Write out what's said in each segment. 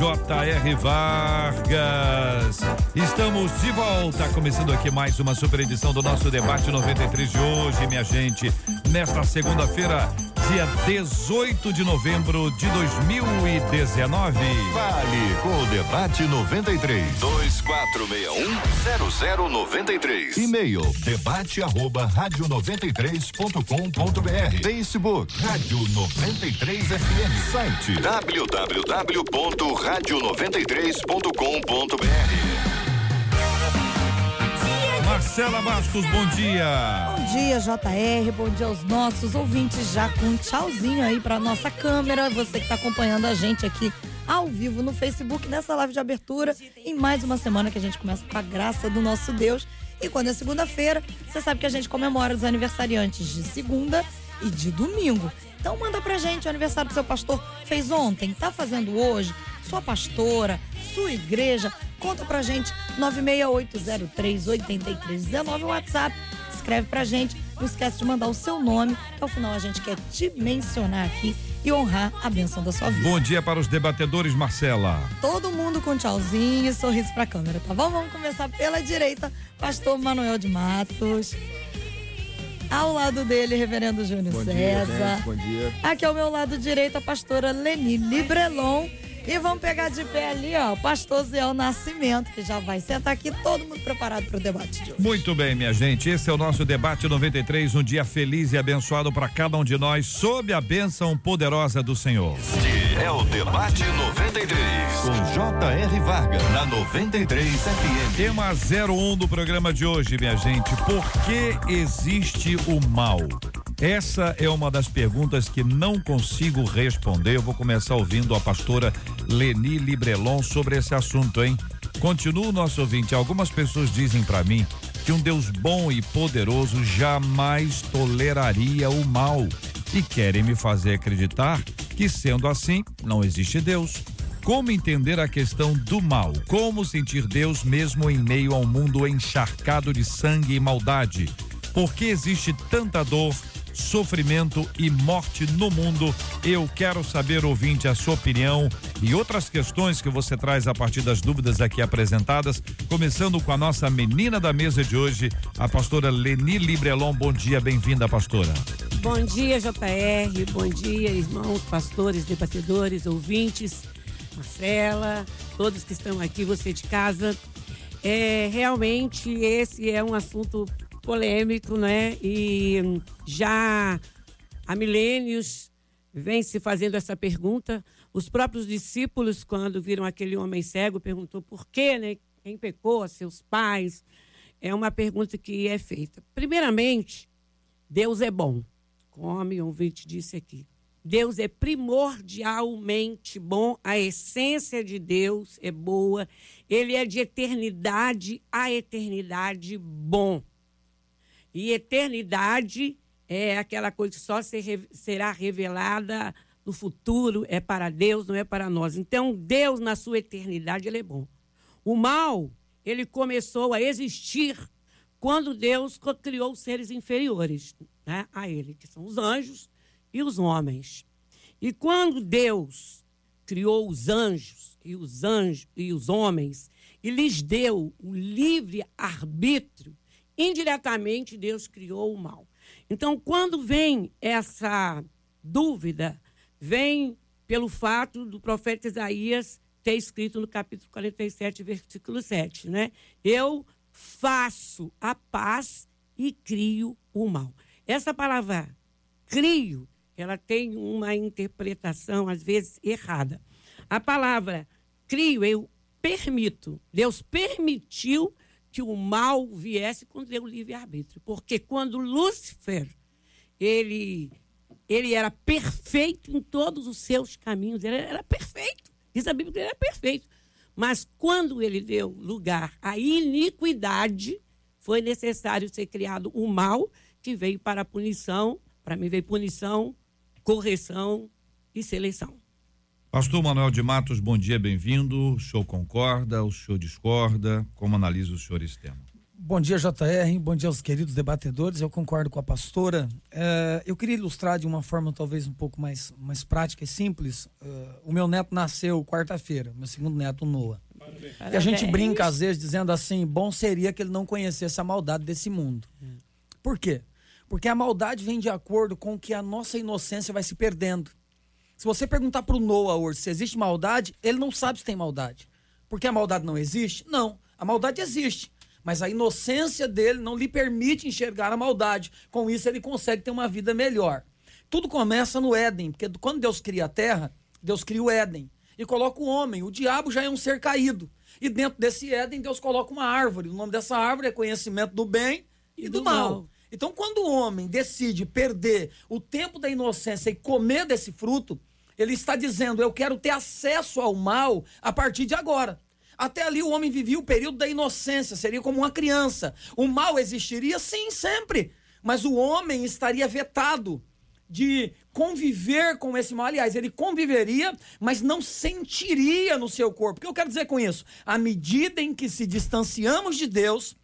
J.R. Vargas. Estamos de volta, começando aqui mais uma super edição do nosso debate 93 de hoje, minha gente. Nesta segunda-feira, dia 18 de novembro de 2019. Fale com o debate 93 2461 E-mail debate arroba rádio 93.com.br Facebook Rádio 93 FM Site. Www.radio93.com.br Marcela Bastos, bom dia. Bom dia, JR. Bom dia aos nossos ouvintes. Já com um tchauzinho aí para nossa câmera. Você que está acompanhando a gente aqui ao vivo no Facebook, nessa live de abertura. Em mais uma semana que a gente começa com a graça do nosso Deus. E quando é segunda-feira, você sabe que a gente comemora os aniversariantes de segunda e de domingo. Então manda pra gente o aniversário do seu pastor. Fez ontem, tá fazendo hoje? Sua pastora, sua igreja. Conta pra gente, 968038319 WhatsApp. Escreve pra gente. Não esquece de mandar o seu nome, que ao final a gente quer te mencionar aqui e honrar a benção da sua vida. Bom dia para os debatedores, Marcela. Todo mundo com tchauzinho e sorriso pra câmera, tá bom? Vamos começar pela direita, pastor Manuel de Matos. Ao lado dele, reverendo Júnior Bom dia, César. gente, bom dia. Aqui ao meu lado direito, a pastora Leni Librelon. E vamos pegar de pé ali, ó, o pastor Zé Nascimento, que já vai sentar aqui, todo mundo preparado para o debate de hoje. Muito bem, minha gente. Esse é o nosso debate 93, um dia feliz e abençoado para cada um de nós, sob a bênção poderosa do Senhor. Este é o debate 93 com J.R. Vargas na 93 FM. Tema 01 do programa de hoje, minha gente. Por que existe o mal? Essa é uma das perguntas que não consigo responder. Eu vou começar ouvindo a pastora Leni Librelon sobre esse assunto, hein? Continua o nosso ouvinte. Algumas pessoas dizem para mim que um Deus bom e poderoso jamais toleraria o mal e querem me fazer acreditar que, sendo assim, não existe Deus. Como entender a questão do mal? Como sentir Deus mesmo em meio a um mundo encharcado de sangue e maldade? Por que existe tanta dor, sofrimento e morte no mundo? Eu quero saber, ouvinte, a sua opinião e outras questões que você traz a partir das dúvidas aqui apresentadas, começando com a nossa menina da mesa de hoje, a pastora Leni Librelon. Bom dia, bem-vinda, pastora. Bom dia, JR. Bom dia, irmãos, pastores, debatedores, ouvintes, Marcela, todos que estão aqui, você de casa. É, realmente esse é um assunto polêmico, né? E já há milênios vem se fazendo essa pergunta. Os próprios discípulos, quando viram aquele homem cego, perguntou por quê, né? Quem pecou, seus pais? É uma pergunta que é feita. Primeiramente, Deus é bom, como o ouvinte disse aqui. Deus é primordialmente bom, a essência de Deus é boa, ele é de eternidade a eternidade bom. E eternidade é aquela coisa que só ser, será revelada no futuro, é para Deus, não é para nós. Então, Deus, na sua eternidade, ele é bom. O mal, ele começou a existir quando Deus criou os seres inferiores né, a ele, que são os anjos e os homens. E quando Deus criou os anjos e os anjos e os homens e lhes deu o livre arbítrio, indiretamente Deus criou o mal. Então, quando vem essa dúvida, vem pelo fato do profeta Isaías ter escrito no capítulo 47, versículo 7, né? Eu faço a paz e crio o mal. Essa palavra crio, ela tem uma interpretação às vezes errada. A palavra crio, eu permito. Deus permitiu que o mal viesse deu o livre-arbítrio. Porque quando Lúcifer, ele, ele era perfeito em todos os seus caminhos, ele era perfeito. Diz a Bíblia que ele era perfeito. Mas quando ele deu lugar à iniquidade, foi necessário ser criado o mal que veio para a punição. Para mim, veio punição, correção e seleção. Pastor Manuel de Matos, bom dia, bem-vindo. O senhor concorda, o senhor discorda? Como analisa o senhor esse tema? Bom dia, JR. Bom dia aos queridos debatedores. Eu concordo com a pastora. É, eu queria ilustrar de uma forma talvez um pouco mais, mais prática e simples. Uh, o meu neto nasceu quarta-feira, meu segundo neto, Noah. Parabéns. E a gente brinca às vezes dizendo assim: bom seria que ele não conhecesse a maldade desse mundo. Por quê? Porque a maldade vem de acordo com que a nossa inocência vai se perdendo. Se você perguntar para o Noah hoje se existe maldade, ele não sabe se tem maldade. Porque a maldade não existe? Não. A maldade existe. Mas a inocência dele não lhe permite enxergar a maldade. Com isso, ele consegue ter uma vida melhor. Tudo começa no Éden, porque quando Deus cria a terra, Deus cria o Éden e coloca o homem. O diabo já é um ser caído. E dentro desse Éden, Deus coloca uma árvore. O nome dessa árvore é conhecimento do bem e, e do, do mal. mal. Então, quando o homem decide perder o tempo da inocência e comer desse fruto, ele está dizendo: Eu quero ter acesso ao mal a partir de agora. Até ali o homem vivia o período da inocência, seria como uma criança. O mal existiria sim, sempre. Mas o homem estaria vetado de conviver com esse mal. Aliás, ele conviveria, mas não sentiria no seu corpo. O que eu quero dizer com isso? À medida em que se distanciamos de Deus,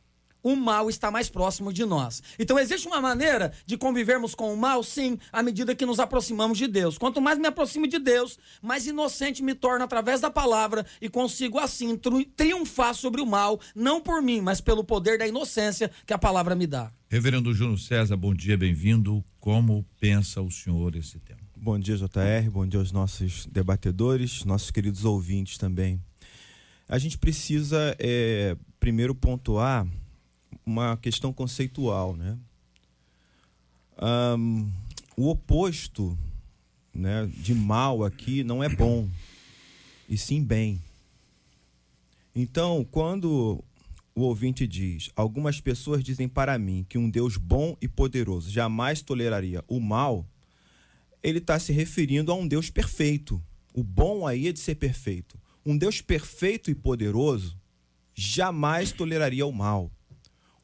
o mal está mais próximo de nós. Então, existe uma maneira de convivermos com o mal, sim, à medida que nos aproximamos de Deus. Quanto mais me aproximo de Deus, mais inocente me torno através da palavra e consigo, assim, triunfar sobre o mal, não por mim, mas pelo poder da inocência que a palavra me dá. Reverendo Júnior César, bom dia, bem-vindo. Como pensa o senhor esse tema? Bom dia, JR. Bom dia aos nossos debatedores, nossos queridos ouvintes também. A gente precisa, é, primeiro, pontuar uma questão conceitual, né? Um, o oposto né, de mal aqui não é bom, e sim bem. Então, quando o ouvinte diz: Algumas pessoas dizem para mim que um Deus bom e poderoso jamais toleraria o mal, ele está se referindo a um Deus perfeito. O bom aí é de ser perfeito. Um Deus perfeito e poderoso jamais toleraria o mal.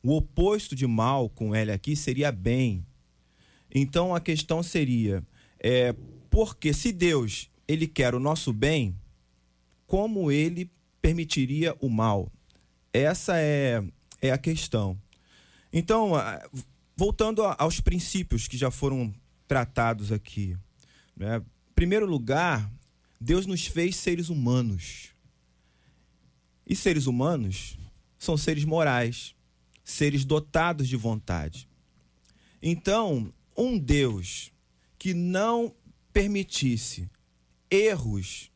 O oposto de mal com L aqui seria bem. Então a questão seria, é, porque se Deus ele quer o nosso bem, como ele permitiria o mal? Essa é, é a questão. Então, voltando aos princípios que já foram tratados aqui. Né? Em primeiro lugar, Deus nos fez seres humanos. E seres humanos são seres morais seres dotados de vontade. Então, um Deus que não permitisse erros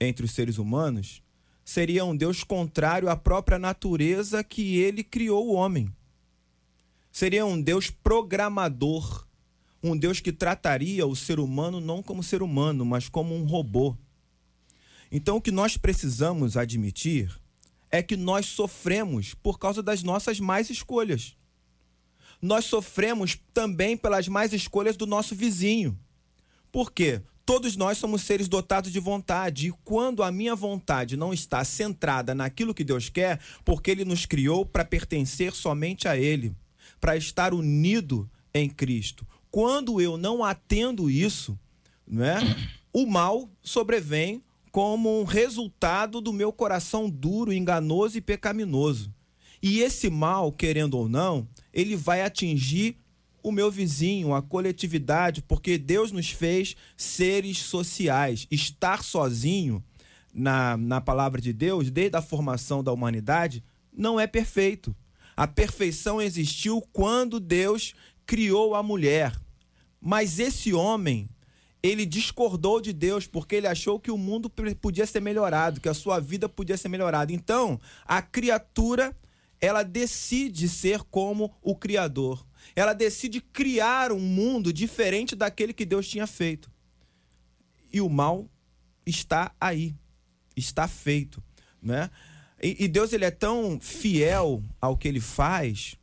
entre os seres humanos seria um Deus contrário à própria natureza que ele criou o homem. Seria um Deus programador, um Deus que trataria o ser humano não como ser humano, mas como um robô. Então, o que nós precisamos admitir é que nós sofremos por causa das nossas más escolhas. Nós sofremos também pelas más escolhas do nosso vizinho. Por quê? Todos nós somos seres dotados de vontade, e quando a minha vontade não está centrada naquilo que Deus quer, porque Ele nos criou para pertencer somente a Ele, para estar unido em Cristo. Quando eu não atendo isso, né, o mal sobrevém como um resultado do meu coração duro, enganoso e pecaminoso. E esse mal, querendo ou não, ele vai atingir o meu vizinho, a coletividade, porque Deus nos fez seres sociais. Estar sozinho, na, na palavra de Deus, desde a formação da humanidade, não é perfeito. A perfeição existiu quando Deus criou a mulher. Mas esse homem ele discordou de Deus porque ele achou que o mundo podia ser melhorado, que a sua vida podia ser melhorada. Então, a criatura, ela decide ser como o Criador. Ela decide criar um mundo diferente daquele que Deus tinha feito. E o mal está aí, está feito, né? E, e Deus ele é tão fiel ao que ele faz,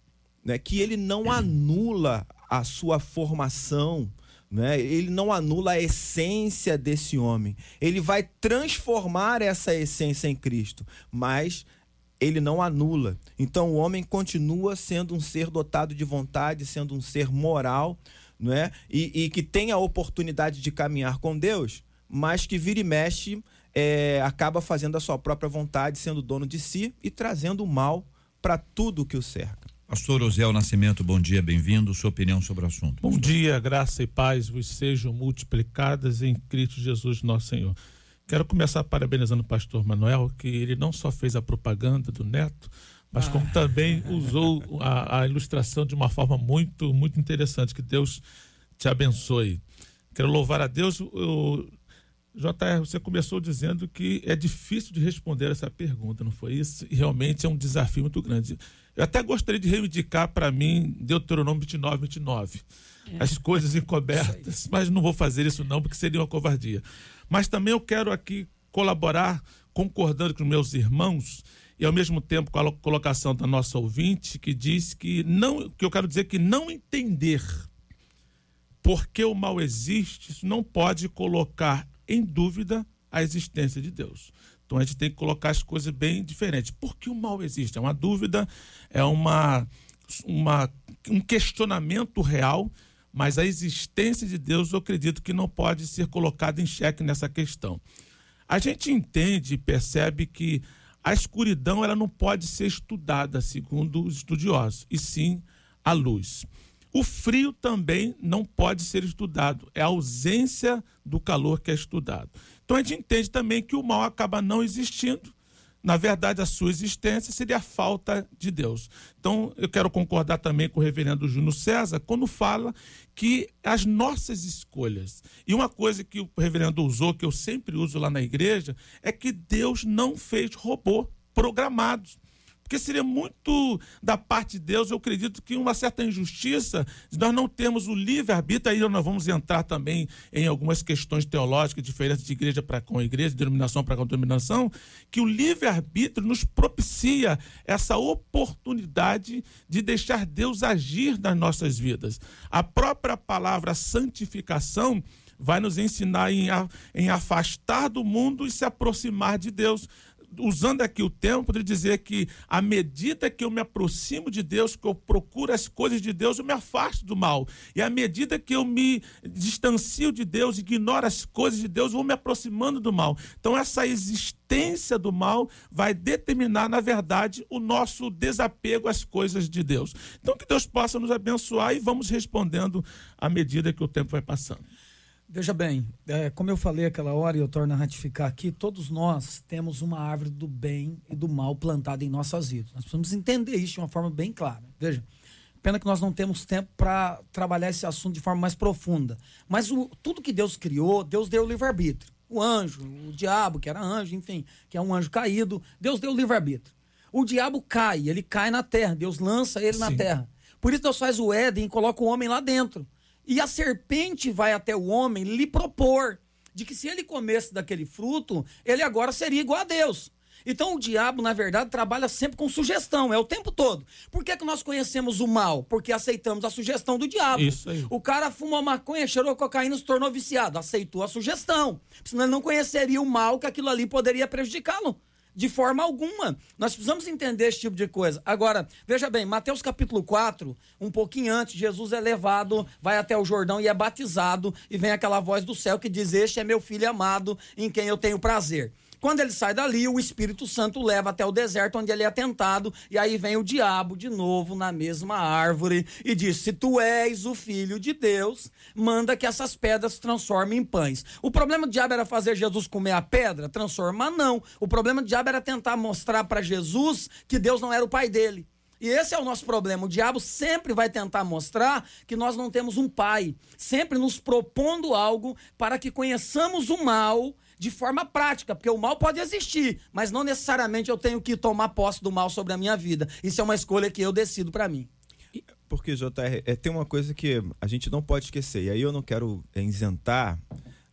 né, que ele não anula a sua formação, Né? Ele não anula a essência desse homem. Ele vai transformar essa essência em Cristo, mas ele não anula. Então o homem continua sendo um ser dotado de vontade, sendo um ser moral, não é? E, e que tem a oportunidade de caminhar com Deus, mas que vira e mexe é, acaba fazendo a sua própria vontade, sendo dono de si e trazendo o mal para tudo que o cerca. Pastor Osiel Nascimento, bom dia, bem-vindo. Sua opinião sobre o assunto. Bom dia, graça e paz vos sejam multiplicadas em Cristo Jesus, nosso Senhor. Quero começar parabenizando o pastor Manuel, que ele não só fez a propaganda do neto, mas como ah. também usou a, a, ilustração de uma forma muito, muito interessante. Que Deus te abençoe. Quero louvar a Deus. O, JR, você começou dizendo que é difícil de responder essa pergunta, não foi isso? E realmente é um desafio muito grande. Eu até gostaria de reivindicar para mim Deuteronômio 29, 29. É. As coisas encobertas, mas não vou fazer isso não, porque seria uma covardia. Mas também eu quero aqui colaborar, concordando com meus irmãos, e ao mesmo tempo com a colocação da nossa ouvinte, que diz que não, que eu quero dizer que não entender porque o mal existe, isso não pode colocar em dúvida a existência de Deus. Então a gente tem que colocar as coisas bem diferentes. Por que o mal existe? É uma dúvida, é uma, uma, um questionamento real, mas a existência de Deus eu acredito que não pode ser colocada em xeque nessa questão. A gente entende e percebe que a escuridão ela não pode ser estudada segundo os estudiosos, e sim a luz. O frio também não pode ser estudado, é a ausência do calor que é estudado. Então a gente entende também que o mal acaba não existindo. Na verdade, a sua existência seria a falta de Deus. Então, eu quero concordar também com o reverendo Júnior César quando fala que as nossas escolhas. E uma coisa que o reverendo usou, que eu sempre uso lá na igreja, é que Deus não fez robô programados. Porque seria muito da parte de Deus, eu acredito que uma certa injustiça nós não termos o livre-arbítrio, aí nós vamos entrar também em algumas questões teológicas, diferenças de igreja para com igreja, de denominação para com denominação, que o livre-arbítrio nos propicia essa oportunidade de deixar Deus agir nas nossas vidas. A própria palavra santificação vai nos ensinar em, em afastar do mundo e se aproximar de Deus usando aqui o tempo, poderia dizer que à medida que eu me aproximo de Deus, que eu procuro as coisas de Deus, eu me afasto do mal. E à medida que eu me distancio de Deus, ignoro as coisas de Deus, vou me aproximando do mal. Então, essa existência do mal vai determinar, na verdade, o nosso desapego às coisas de Deus. Então, que Deus possa nos abençoar e vamos respondendo à medida que o tempo vai passando. Veja bem, é, como eu falei aquela hora e eu torno a ratificar aqui, todos nós temos uma árvore do bem e do mal plantada em nossas vidas. Nós precisamos entender isso de uma forma bem clara. Veja, pena que nós não temos tempo para trabalhar esse assunto de forma mais profunda. Mas o, tudo que Deus criou, Deus deu o livre-arbítrio. O anjo, o diabo, que era anjo, enfim, que é um anjo caído, Deus deu o livre-arbítrio. O diabo cai, ele cai na terra, Deus lança ele Sim. na terra. Por isso Deus faz o Éden e coloca o homem lá dentro. E a serpente vai até o homem lhe propor de que se ele comesse daquele fruto, ele agora seria igual a Deus. Então o diabo, na verdade, trabalha sempre com sugestão, é o tempo todo. Por que, que nós conhecemos o mal? Porque aceitamos a sugestão do diabo. Isso aí. O cara fumou maconha, cheirou cocaína, se tornou viciado. Aceitou a sugestão. Senão ele não conheceria o mal que aquilo ali poderia prejudicá-lo. De forma alguma. Nós precisamos entender esse tipo de coisa. Agora, veja bem, Mateus capítulo 4, um pouquinho antes, Jesus é levado, vai até o Jordão e é batizado, e vem aquela voz do céu que diz: Este é meu filho amado, em quem eu tenho prazer. Quando ele sai dali, o Espírito Santo leva até o deserto onde ele é tentado, e aí vem o diabo de novo na mesma árvore e diz: Se tu és o filho de Deus, manda que essas pedras se transformem em pães. O problema do diabo era fazer Jesus comer a pedra? Transformar, não. O problema do diabo era tentar mostrar para Jesus que Deus não era o pai dele. E esse é o nosso problema. O diabo sempre vai tentar mostrar que nós não temos um pai, sempre nos propondo algo para que conheçamos o mal de forma prática, porque o mal pode existir, mas não necessariamente eu tenho que tomar posse do mal sobre a minha vida. Isso é uma escolha que eu decido para mim. Porque, JR, é, tem uma coisa que a gente não pode esquecer, e aí eu não quero é, isentar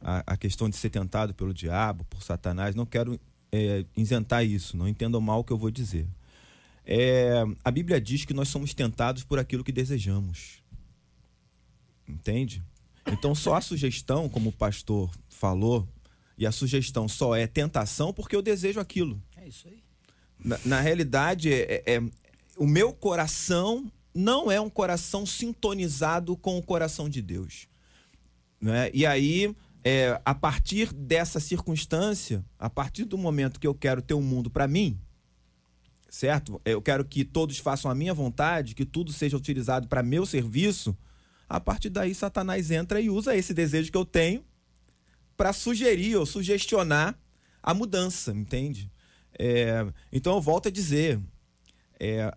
a, a questão de ser tentado pelo diabo, por Satanás, não quero é, isentar isso, não entendam mal o que eu vou dizer. É, a Bíblia diz que nós somos tentados por aquilo que desejamos. Entende? Então, só a sugestão, como o pastor falou, e a sugestão só é tentação porque eu desejo aquilo. É isso aí. Na, na realidade, é, é- o meu coração não é um coração sintonizado com o coração de Deus. Né? E aí, é, a partir dessa circunstância, a partir do momento que eu quero ter um mundo para mim, certo? Eu quero que todos façam a minha vontade, que tudo seja utilizado para meu serviço. A partir daí, Satanás entra e usa esse desejo que eu tenho para sugerir ou sugestionar a mudança, entende? É, então eu volto a dizer, é,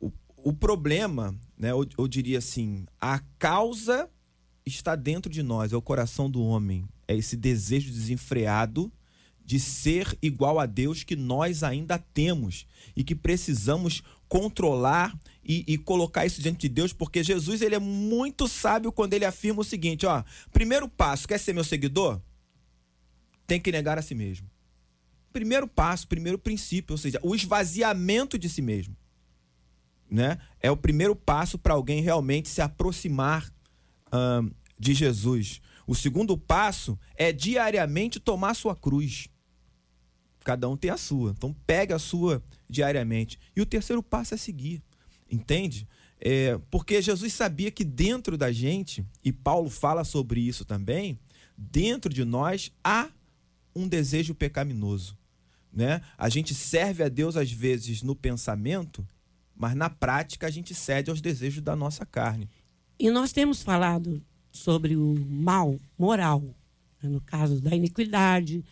o, o problema, né, eu, eu diria assim, a causa está dentro de nós, é o coração do homem, é esse desejo desenfreado de ser igual a Deus que nós ainda temos e que precisamos controlar e, e colocar isso diante de Deus, porque Jesus ele é muito sábio quando ele afirma o seguinte, ó, primeiro passo, quer ser meu seguidor? Tem que negar a si mesmo. Primeiro passo, primeiro princípio, ou seja, o esvaziamento de si mesmo, né? É o primeiro passo para alguém realmente se aproximar ahn, de Jesus. O segundo passo é diariamente tomar sua cruz. Cada um tem a sua. Então pega a sua diariamente. E o terceiro passo é seguir. Entende? É, porque Jesus sabia que dentro da gente, e Paulo fala sobre isso também, dentro de nós há um desejo pecaminoso. Né? A gente serve a Deus às vezes no pensamento, mas na prática a gente cede aos desejos da nossa carne. E nós temos falado sobre o mal moral, né? no caso da iniquidade,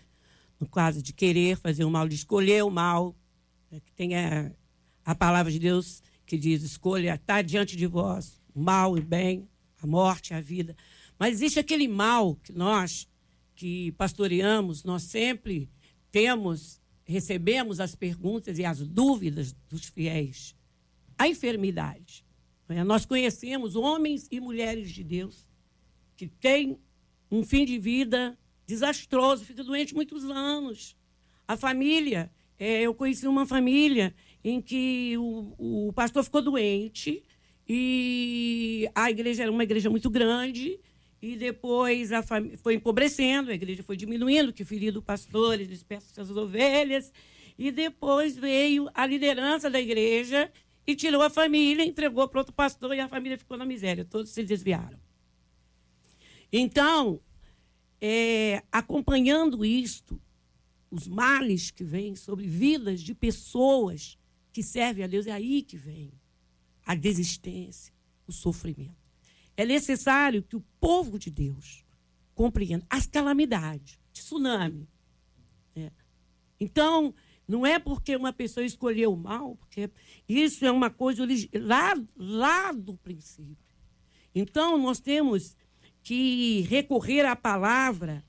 no caso de querer fazer o mal, de escolher o mal, né? que tem a, a palavra de Deus que diz: escolha, está diante de vós o mal e o bem, a morte a vida. Mas existe aquele mal que nós, que pastoreamos, nós sempre temos, recebemos as perguntas e as dúvidas dos fiéis. A enfermidade. né? Nós conhecemos homens e mulheres de Deus que têm um fim de vida desastroso, fica doente muitos anos. A família, é, eu conheci uma família em que o, o pastor ficou doente e a igreja era uma igreja muito grande e depois a família foi empobrecendo, a igreja foi diminuindo, que ferido pastores, dispersos as ovelhas, e depois veio a liderança da igreja e tirou a família, entregou para outro pastor e a família ficou na miséria, todos se desviaram. Então, é, acompanhando isto, os males que vêm sobre vidas de pessoas que servem a Deus, é aí que vem a desistência, o sofrimento. É necessário que o povo de Deus compreenda as calamidades, tsunami. né? Então, não é porque uma pessoa escolheu o mal, porque isso é uma coisa lá, lá do princípio. Então, nós temos que recorrer à palavra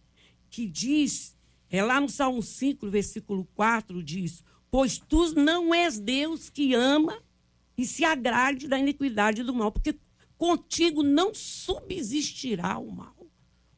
que diz, é lá no Salmo 5, versículo 4, diz: Pois tu não és Deus que ama e se agrade da iniquidade do mal, porque contigo não subsistirá o mal.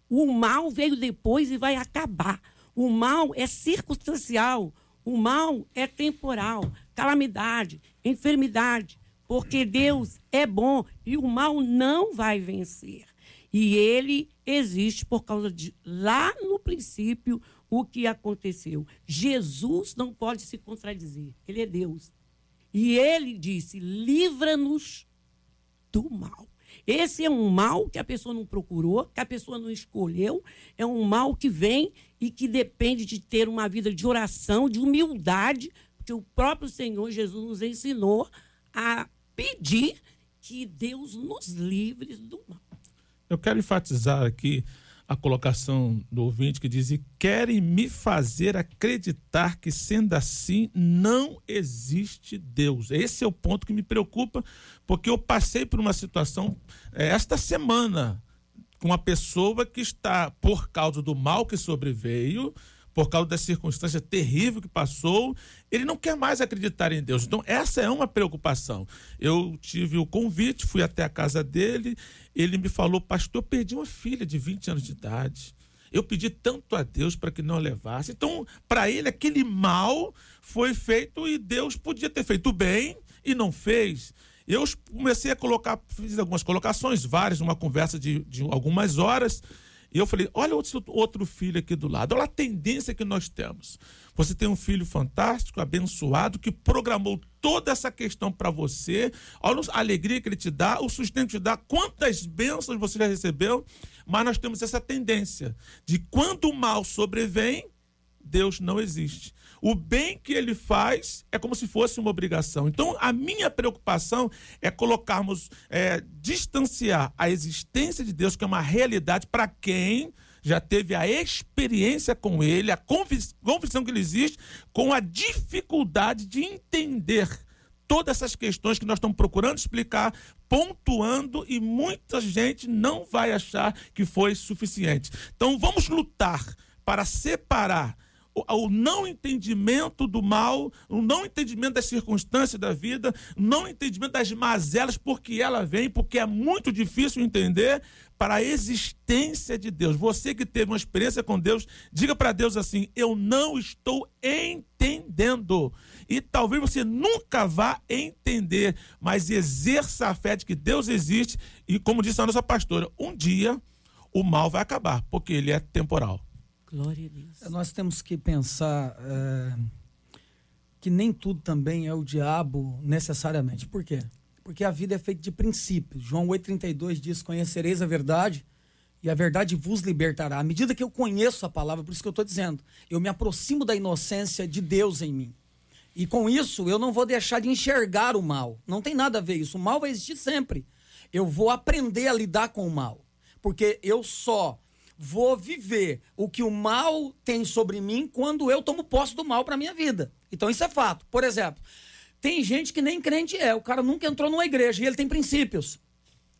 O mal veio depois e vai acabar. O mal é circunstancial, o mal é temporal, calamidade, enfermidade, porque Deus é bom e o mal não vai vencer. E ele existe por causa de lá no princípio o que aconteceu. Jesus não pode se contradizer, ele é Deus. E ele disse: livra-nos do mal. Esse é um mal que a pessoa não procurou, que a pessoa não escolheu, é um mal que vem e que depende de ter uma vida de oração, de humildade, porque o próprio Senhor Jesus nos ensinou a pedir que Deus nos livre do mal. Eu quero enfatizar aqui a colocação do ouvinte que diz: "E querem me fazer acreditar que, sendo assim, não existe Deus. Esse é o ponto que me preocupa, porque eu passei por uma situação eh, esta semana com uma pessoa que está, por causa do mal que sobreveio, por causa da circunstância terrível que passou, ele não quer mais acreditar em Deus. Então, essa é uma preocupação. Eu tive o convite, fui até a casa dele, ele me falou, pastor, eu perdi uma filha de 20 anos de idade. Eu pedi tanto a Deus para que não a levasse. Então, para ele, aquele mal foi feito e Deus podia ter feito bem e não fez. Eu comecei a colocar, fiz algumas colocações, várias, numa conversa de, de algumas horas. E eu falei: olha outro, outro filho aqui do lado, olha a tendência que nós temos. Você tem um filho fantástico, abençoado, que programou toda essa questão para você. Olha a alegria que ele te dá, o sustento que te dá, quantas bênçãos você já recebeu. Mas nós temos essa tendência de quando o mal sobrevém, Deus não existe. O bem que ele faz é como se fosse uma obrigação. Então, a minha preocupação é colocarmos, é, distanciar a existência de Deus, que é uma realidade para quem já teve a experiência com ele, a convicção que ele existe, com a dificuldade de entender todas essas questões que nós estamos procurando explicar, pontuando e muita gente não vai achar que foi suficiente. Então vamos lutar para separar o não entendimento do mal, o não entendimento das circunstâncias da vida, não entendimento das mazelas, porque ela vem, porque é muito difícil entender para a existência de Deus. Você que teve uma experiência com Deus, diga para Deus assim: Eu não estou entendendo. E talvez você nunca vá entender, mas exerça a fé de que Deus existe. E como disse a nossa pastora, um dia o mal vai acabar, porque ele é temporal. Glória a Deus. Nós temos que pensar é, que nem tudo também é o diabo necessariamente. Por quê? Porque a vida é feita de princípios. João 8,32 diz: Conhecereis a verdade e a verdade vos libertará. À medida que eu conheço a palavra, por isso que eu estou dizendo, eu me aproximo da inocência de Deus em mim. E com isso, eu não vou deixar de enxergar o mal. Não tem nada a ver isso. O mal vai existir sempre. Eu vou aprender a lidar com o mal. Porque eu só vou viver o que o mal tem sobre mim quando eu tomo posse do mal para minha vida. Então isso é fato. Por exemplo, tem gente que nem crente é, o cara nunca entrou numa igreja e ele tem princípios.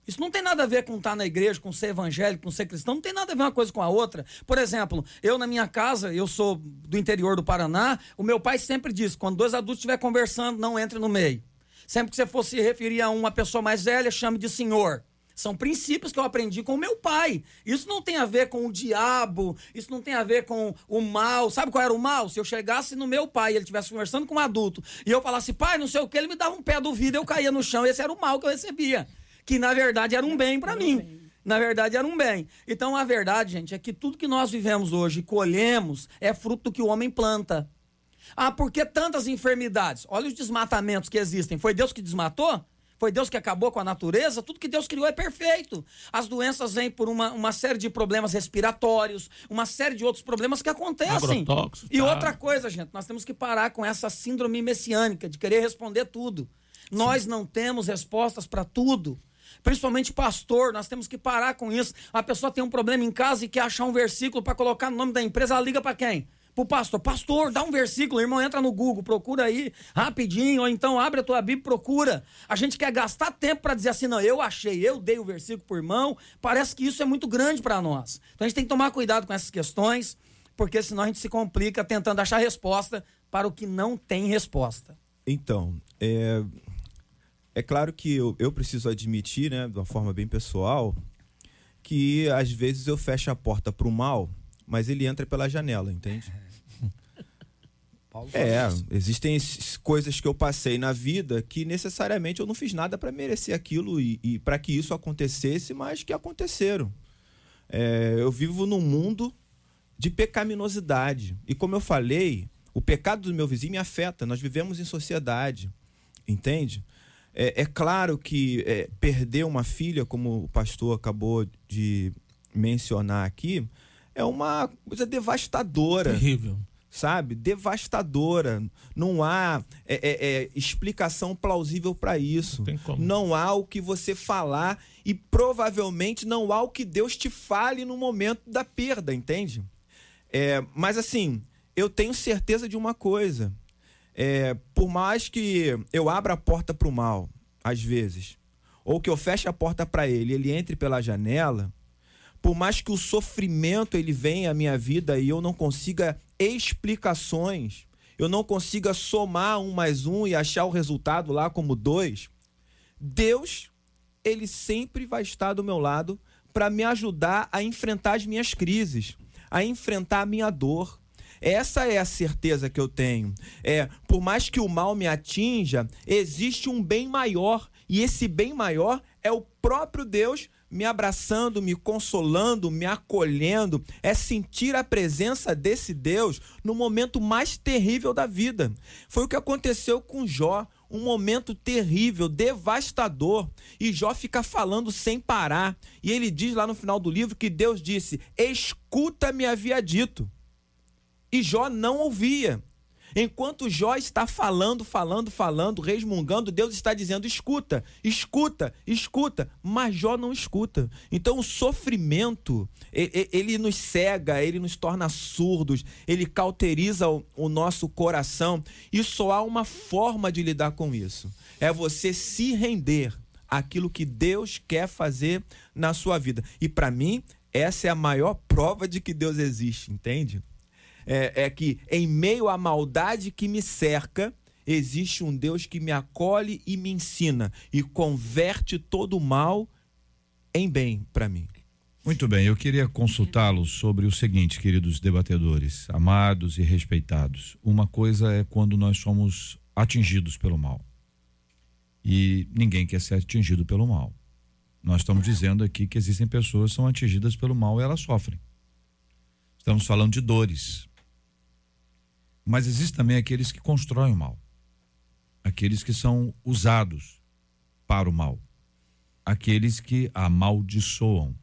Isso não tem nada a ver com estar na igreja, com ser evangélico, com ser cristão, não tem nada a ver uma coisa com a outra. Por exemplo, eu na minha casa, eu sou do interior do Paraná, o meu pai sempre diz: quando dois adultos estiverem conversando, não entre no meio. Sempre que você fosse se referir a uma pessoa mais velha, chame de senhor. São princípios que eu aprendi com o meu pai. Isso não tem a ver com o diabo, isso não tem a ver com o mal. Sabe qual era o mal? Se eu chegasse no meu pai e ele estivesse conversando com um adulto e eu falasse, pai, não sei o que, ele me dava um pé do vidro, eu caía no chão. Esse era o mal que eu recebia. Que na verdade era um bem para mim. Na verdade, era um bem. Então, a verdade, gente, é que tudo que nós vivemos hoje e colhemos é fruto do que o homem planta. Ah, por que tantas enfermidades? Olha os desmatamentos que existem. Foi Deus que desmatou? Foi Deus que acabou com a natureza? Tudo que Deus criou é perfeito. As doenças vêm por uma, uma série de problemas respiratórios, uma série de outros problemas que acontecem. E tá. outra coisa, gente, nós temos que parar com essa síndrome messiânica de querer responder tudo. Sim. Nós não temos respostas para tudo. Principalmente pastor, nós temos que parar com isso. A pessoa tem um problema em casa e quer achar um versículo para colocar no nome da empresa, ela liga para quem? Pro pastor, pastor, dá um versículo, irmão, entra no Google, procura aí rapidinho, ou então abre a tua Bíblia, procura. A gente quer gastar tempo para dizer assim, não, eu achei, eu dei o versículo pro irmão. Parece que isso é muito grande para nós. Então a gente tem que tomar cuidado com essas questões, porque senão a gente se complica tentando achar resposta para o que não tem resposta. Então, é, é claro que eu, eu preciso admitir, né, de uma forma bem pessoal, que às vezes eu fecho a porta para o mal, mas ele entra pela janela, entende? Paulo é, existem coisas que eu passei na vida que necessariamente eu não fiz nada para merecer aquilo e, e para que isso acontecesse, mas que aconteceram. É, eu vivo num mundo de pecaminosidade. E como eu falei, o pecado do meu vizinho me afeta. Nós vivemos em sociedade, entende? É, é claro que é, perder uma filha, como o pastor acabou de mencionar aqui, é uma coisa devastadora. Terrível sabe? Devastadora. Não há é, é, é, explicação plausível para isso. Não, não há o que você falar e provavelmente não há o que Deus te fale no momento da perda, entende? É, mas assim, eu tenho certeza de uma coisa. É, por mais que eu abra a porta para o mal, às vezes, ou que eu feche a porta para ele, ele entre pela janela, por mais que o sofrimento ele venha à minha vida e eu não consiga explicações, eu não consiga somar um mais um e achar o resultado lá como dois, Deus, ele sempre vai estar do meu lado para me ajudar a enfrentar as minhas crises, a enfrentar a minha dor. essa é a certeza que eu tenho. É, por mais que o mal me atinja, existe um bem maior, e esse bem maior é o próprio Deus me abraçando, me consolando, me acolhendo, é sentir a presença desse Deus no momento mais terrível da vida. Foi o que aconteceu com Jó um momento terrível, devastador. E Jó fica falando sem parar. E ele diz lá no final do livro que Deus disse: Escuta, me havia dito. E Jó não ouvia. Enquanto Jó está falando, falando, falando, resmungando, Deus está dizendo: escuta, escuta, escuta. Mas Jó não escuta. Então o sofrimento, ele nos cega, ele nos torna surdos, ele cauteriza o nosso coração. E só há uma forma de lidar com isso: é você se render àquilo que Deus quer fazer na sua vida. E para mim, essa é a maior prova de que Deus existe, entende? É, é que em meio à maldade que me cerca, existe um Deus que me acolhe e me ensina e converte todo o mal em bem para mim. Muito bem, eu queria consultá-los sobre o seguinte, queridos debatedores, amados e respeitados. Uma coisa é quando nós somos atingidos pelo mal. E ninguém quer ser atingido pelo mal. Nós estamos dizendo aqui que existem pessoas que são atingidas pelo mal e elas sofrem. Estamos falando de dores. Mas existem também aqueles que constroem o mal, aqueles que são usados para o mal, aqueles que amaldiçoam,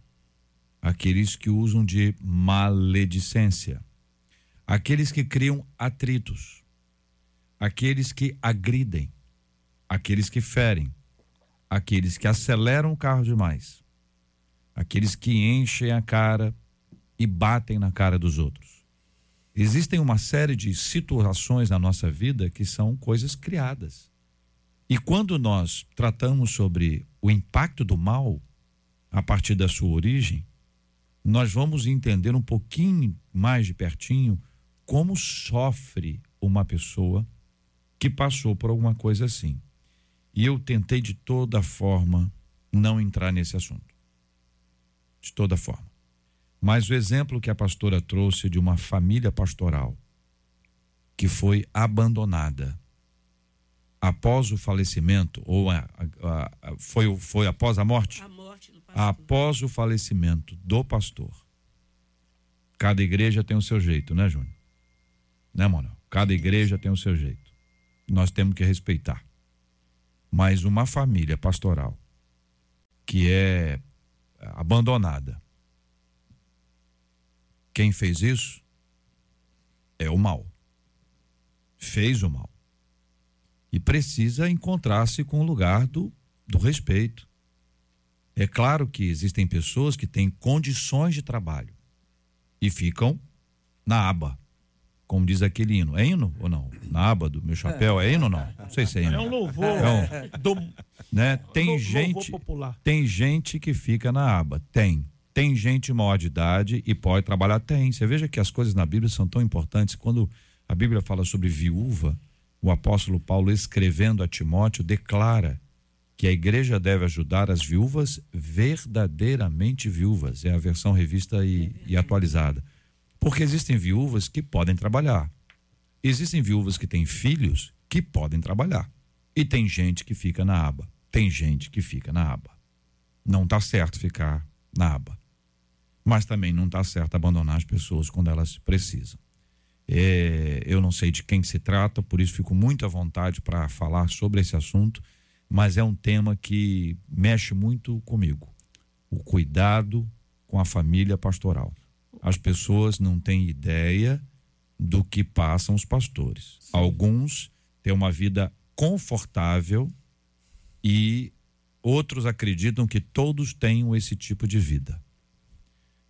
aqueles que usam de maledicência, aqueles que criam atritos, aqueles que agridem, aqueles que ferem, aqueles que aceleram o carro demais, aqueles que enchem a cara e batem na cara dos outros. Existem uma série de situações na nossa vida que são coisas criadas. E quando nós tratamos sobre o impacto do mal a partir da sua origem, nós vamos entender um pouquinho mais de pertinho como sofre uma pessoa que passou por alguma coisa assim. E eu tentei de toda forma não entrar nesse assunto. De toda forma. Mas o exemplo que a pastora trouxe de uma família pastoral que foi abandonada após o falecimento, ou a, a, a, foi, foi após a morte? A morte do pastor. Após o falecimento do pastor. Cada igreja tem o seu jeito, né, Júnior? Né, mano? Cada igreja tem o seu jeito. Nós temos que respeitar. Mas uma família pastoral que é abandonada quem fez isso é o mal. Fez o mal. E precisa encontrar-se com o lugar do, do respeito. É claro que existem pessoas que têm condições de trabalho e ficam na aba. Como diz aquele hino. É hino ou não? Na aba do meu chapéu é hino ou não? Não sei se é hino. É um louvor. É um, do, né? Tem gente, tem gente que fica na aba. Tem. Tem gente maior de idade e pode trabalhar? Tem. Você veja que as coisas na Bíblia são tão importantes. Quando a Bíblia fala sobre viúva, o apóstolo Paulo, escrevendo a Timóteo, declara que a igreja deve ajudar as viúvas verdadeiramente viúvas. É a versão revista e, e atualizada. Porque existem viúvas que podem trabalhar. Existem viúvas que têm filhos que podem trabalhar. E tem gente que fica na aba. Tem gente que fica na aba. Não está certo ficar na aba mas também não está certo abandonar as pessoas quando elas precisam. É, eu não sei de quem se trata, por isso fico muito à vontade para falar sobre esse assunto, mas é um tema que mexe muito comigo. O cuidado com a família pastoral. As pessoas não têm ideia do que passam os pastores. Sim. Alguns têm uma vida confortável e outros acreditam que todos tenham esse tipo de vida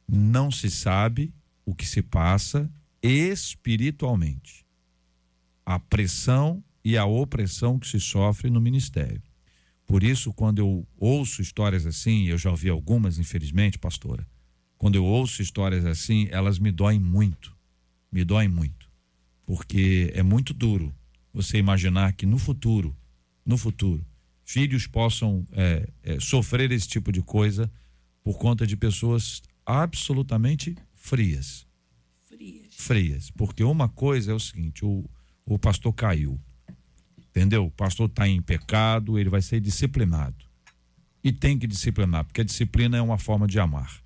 não se sabe o que se passa espiritualmente. A pressão e a opressão que se sofre no ministério. Por isso, quando eu ouço histórias assim, eu já ouvi algumas, infelizmente, pastora. Quando eu ouço histórias assim, elas me doem muito. Me doem muito. Porque é muito duro você imaginar que no futuro, no futuro, filhos possam é, é, sofrer esse tipo de coisa por conta de pessoas absolutamente frias. Frias. frias. Porque uma coisa é o seguinte: o, o pastor caiu. Entendeu? O pastor está em pecado, ele vai ser disciplinado. E tem que disciplinar, porque a disciplina é uma forma de amar.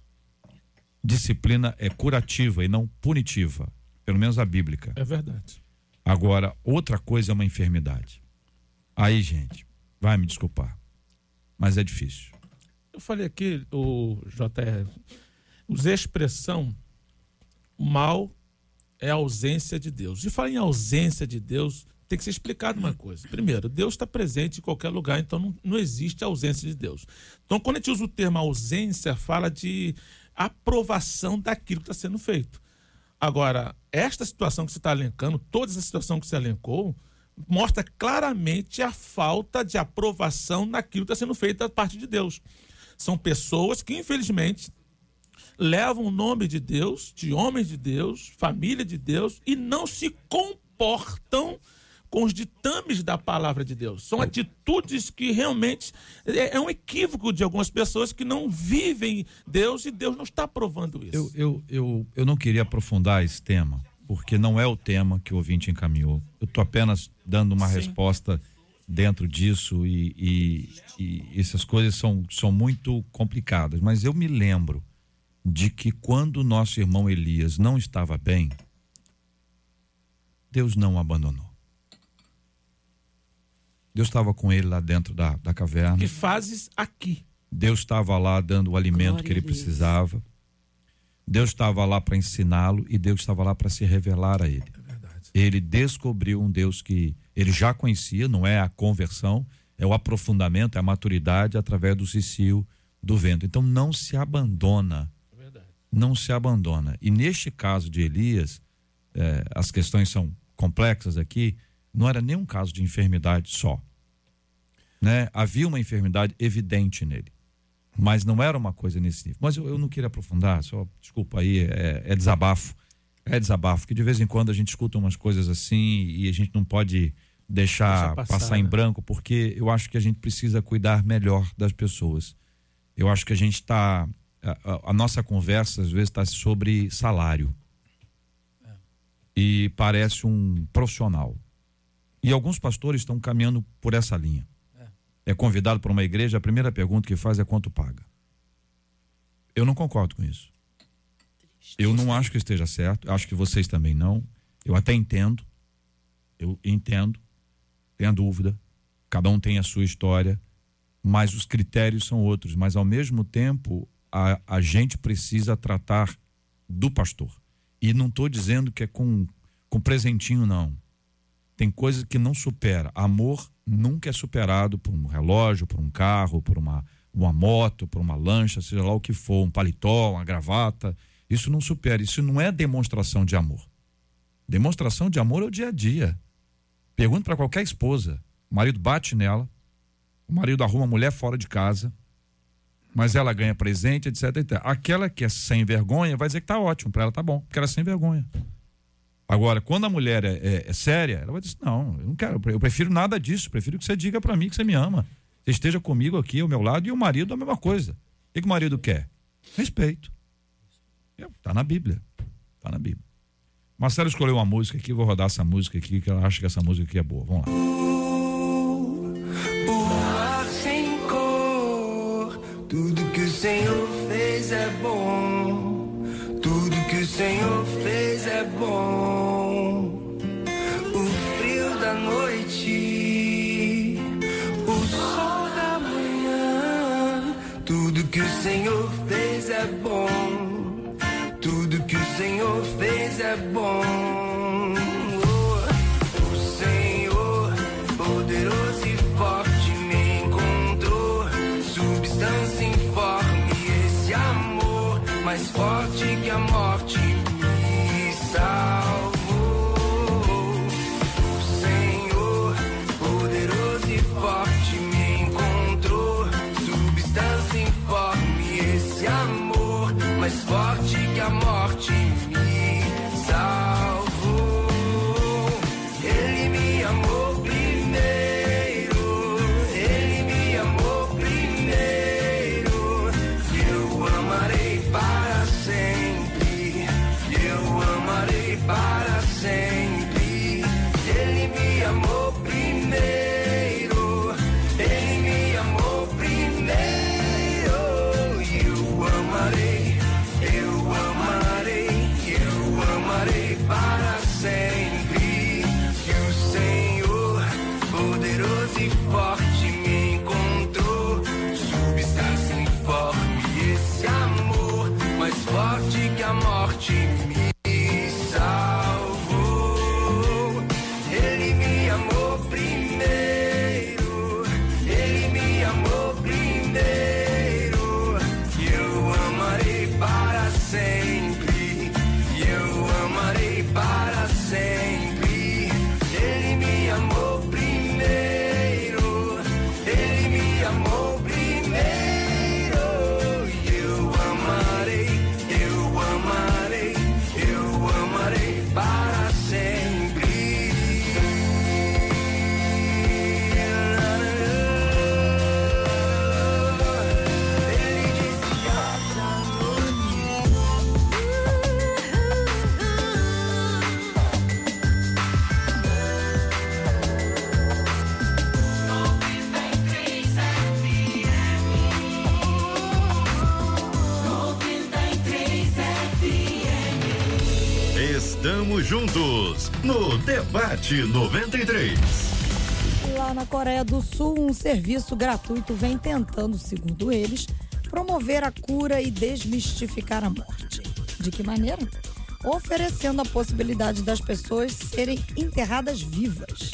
Disciplina é curativa e não punitiva, pelo menos a bíblica. É verdade. Agora, outra coisa é uma enfermidade. Aí, gente, vai me desculpar, mas é difícil. Eu falei aqui, o JR, usei a expressão mal é a ausência de Deus. E falar em ausência de Deus, tem que ser explicado uma coisa. Primeiro, Deus está presente em qualquer lugar, então não, não existe ausência de Deus. Então, quando a gente usa o termo ausência, fala de aprovação daquilo que está sendo feito. Agora, esta situação que você está elencando, toda essa situação que você elencou, mostra claramente a falta de aprovação naquilo que está sendo feito da parte de Deus. São pessoas que, infelizmente, levam o nome de Deus, de homens de Deus, família de Deus, e não se comportam com os ditames da palavra de Deus. São atitudes que realmente é, é um equívoco de algumas pessoas que não vivem Deus e Deus não está aprovando isso. Eu, eu, eu, eu não queria aprofundar esse tema, porque não é o tema que o ouvinte encaminhou. Eu estou apenas dando uma Sim. resposta dentro disso e, e, e essas coisas são, são muito complicadas. Mas eu me lembro de que quando o nosso irmão Elias não estava bem, Deus não o abandonou. Deus estava com ele lá dentro da, da caverna. Que fazes aqui. Deus estava lá dando o alimento Glória que ele precisava. Deus estava lá para ensiná-lo e Deus estava lá para se revelar a ele. É verdade. Ele descobriu um Deus que ele já conhecia, não é a conversão, é o aprofundamento, é a maturidade através do cicio do vento. Então não se abandona. Não se abandona. E neste caso de Elias, eh, as questões são complexas aqui, não era nem um caso de enfermidade só. Né? Havia uma enfermidade evidente nele, mas não era uma coisa nesse nível. Mas eu, eu não queria aprofundar, só desculpa aí, é, é desabafo. É desabafo, que de vez em quando a gente escuta umas coisas assim e a gente não pode deixar Deixa passar, passar, em né? branco, porque eu acho que a gente precisa cuidar melhor das pessoas. Eu acho que a gente está. A, a- a nossa conversa às vezes está sobre salário. E parece um profissional. E alguns pastores estão caminhando por essa linha. É convidado para uma igreja, a primeira pergunta que faz é quanto paga. Eu não concordo com isso. Eu não acho que esteja certo, acho que vocês também não. Eu até entendo. Eu entendo, tenho a dúvida. Cada um tem a sua história, mas os critérios são outros. Mas ao mesmo tempo, a, a gente precisa tratar do pastor. E não estou dizendo que é com, com presentinho, não. Tem coisas que não supera. Amor nunca é superado por um relógio, por um carro, por uma, uma moto, por uma lancha, seja lá o que for, um paletó, uma gravata. Isso não supera. Isso não é demonstração de amor. Demonstração de amor é o dia a dia. Pergunta para qualquer esposa. O marido bate nela, o marido arruma a mulher fora de casa, mas ela ganha presente, etc, etc. Aquela que é sem vergonha vai dizer que tá ótimo, para ela tá bom, porque ela é sem vergonha. Agora, quando a mulher é, é- é séria, ela vai dizer: Não, eu não quero, eu prefiro nada disso, prefiro que você diga para mim que você me ama. Você esteja comigo aqui ao meu lado e o marido a mesma coisa. O que, o marido quer? Respeito. Tá na Bíblia. Tá na Bíblia. Marcelo escolheu uma música aqui, vou rodar essa música aqui, que ela acha que essa música aqui é boa. Vamos lá. Senhor fez é bom. Tudo que o Senhor fez é bom. O frio da noite, o sol da manhã. Tudo que o Senhor fez é bom. Debate 93. Lá na Coreia do Sul, um serviço gratuito vem tentando, segundo eles, promover a cura e desmistificar a morte. De que maneira? Oferecendo a possibilidade das pessoas serem enterradas vivas.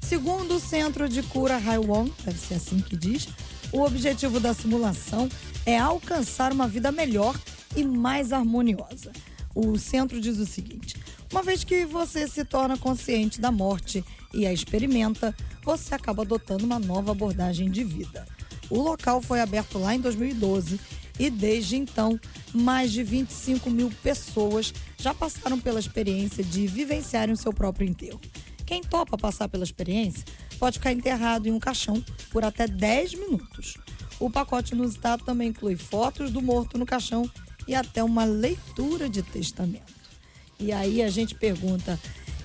Segundo o Centro de Cura Haiwon, deve ser assim que diz, o objetivo da simulação é alcançar uma vida melhor e mais harmoniosa. O centro diz o seguinte: uma vez que você se torna consciente da morte e a experimenta, você acaba adotando uma nova abordagem de vida. O local foi aberto lá em 2012 e desde então, mais de 25 mil pessoas já passaram pela experiência de vivenciarem o seu próprio enterro. Quem topa passar pela experiência pode ficar enterrado em um caixão por até 10 minutos. O pacote inusitado também inclui fotos do morto no caixão e até uma leitura de testamento. E aí a gente pergunta: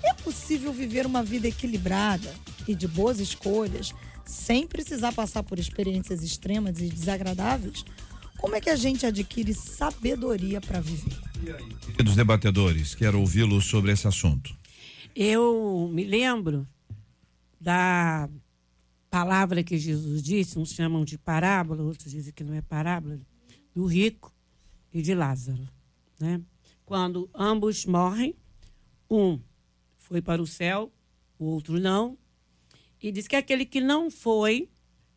é possível viver uma vida equilibrada e de boas escolhas sem precisar passar por experiências extremas e desagradáveis? Como é que a gente adquire sabedoria para viver? Queridos debatedores, quero ouvi-los sobre esse assunto. Eu me lembro da palavra que Jesus disse, uns chamam de parábola, outros dizem que não é parábola, do rico e de Lázaro. Né? Quando ambos morrem, um foi para o céu, o outro não, e diz que aquele que não foi,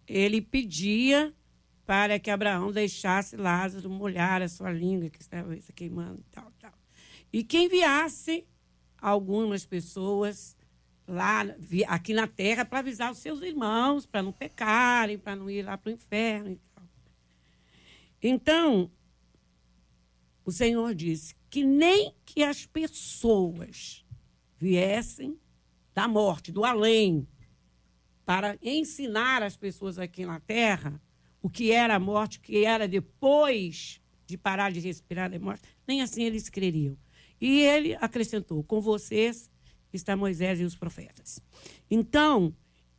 ele pedia para que Abraão deixasse Lázaro molhar a sua língua, que estava queimando e tal, tal. E que enviasse algumas pessoas lá aqui na terra para avisar os seus irmãos, para não pecarem, para não ir lá para o inferno e tal. Então, o Senhor disse que nem que as pessoas viessem da morte, do além, para ensinar as pessoas aqui na terra o que era a morte, o que era depois de parar de respirar da morte, nem assim eles creriam. E ele acrescentou: com vocês está Moisés e os profetas. Então,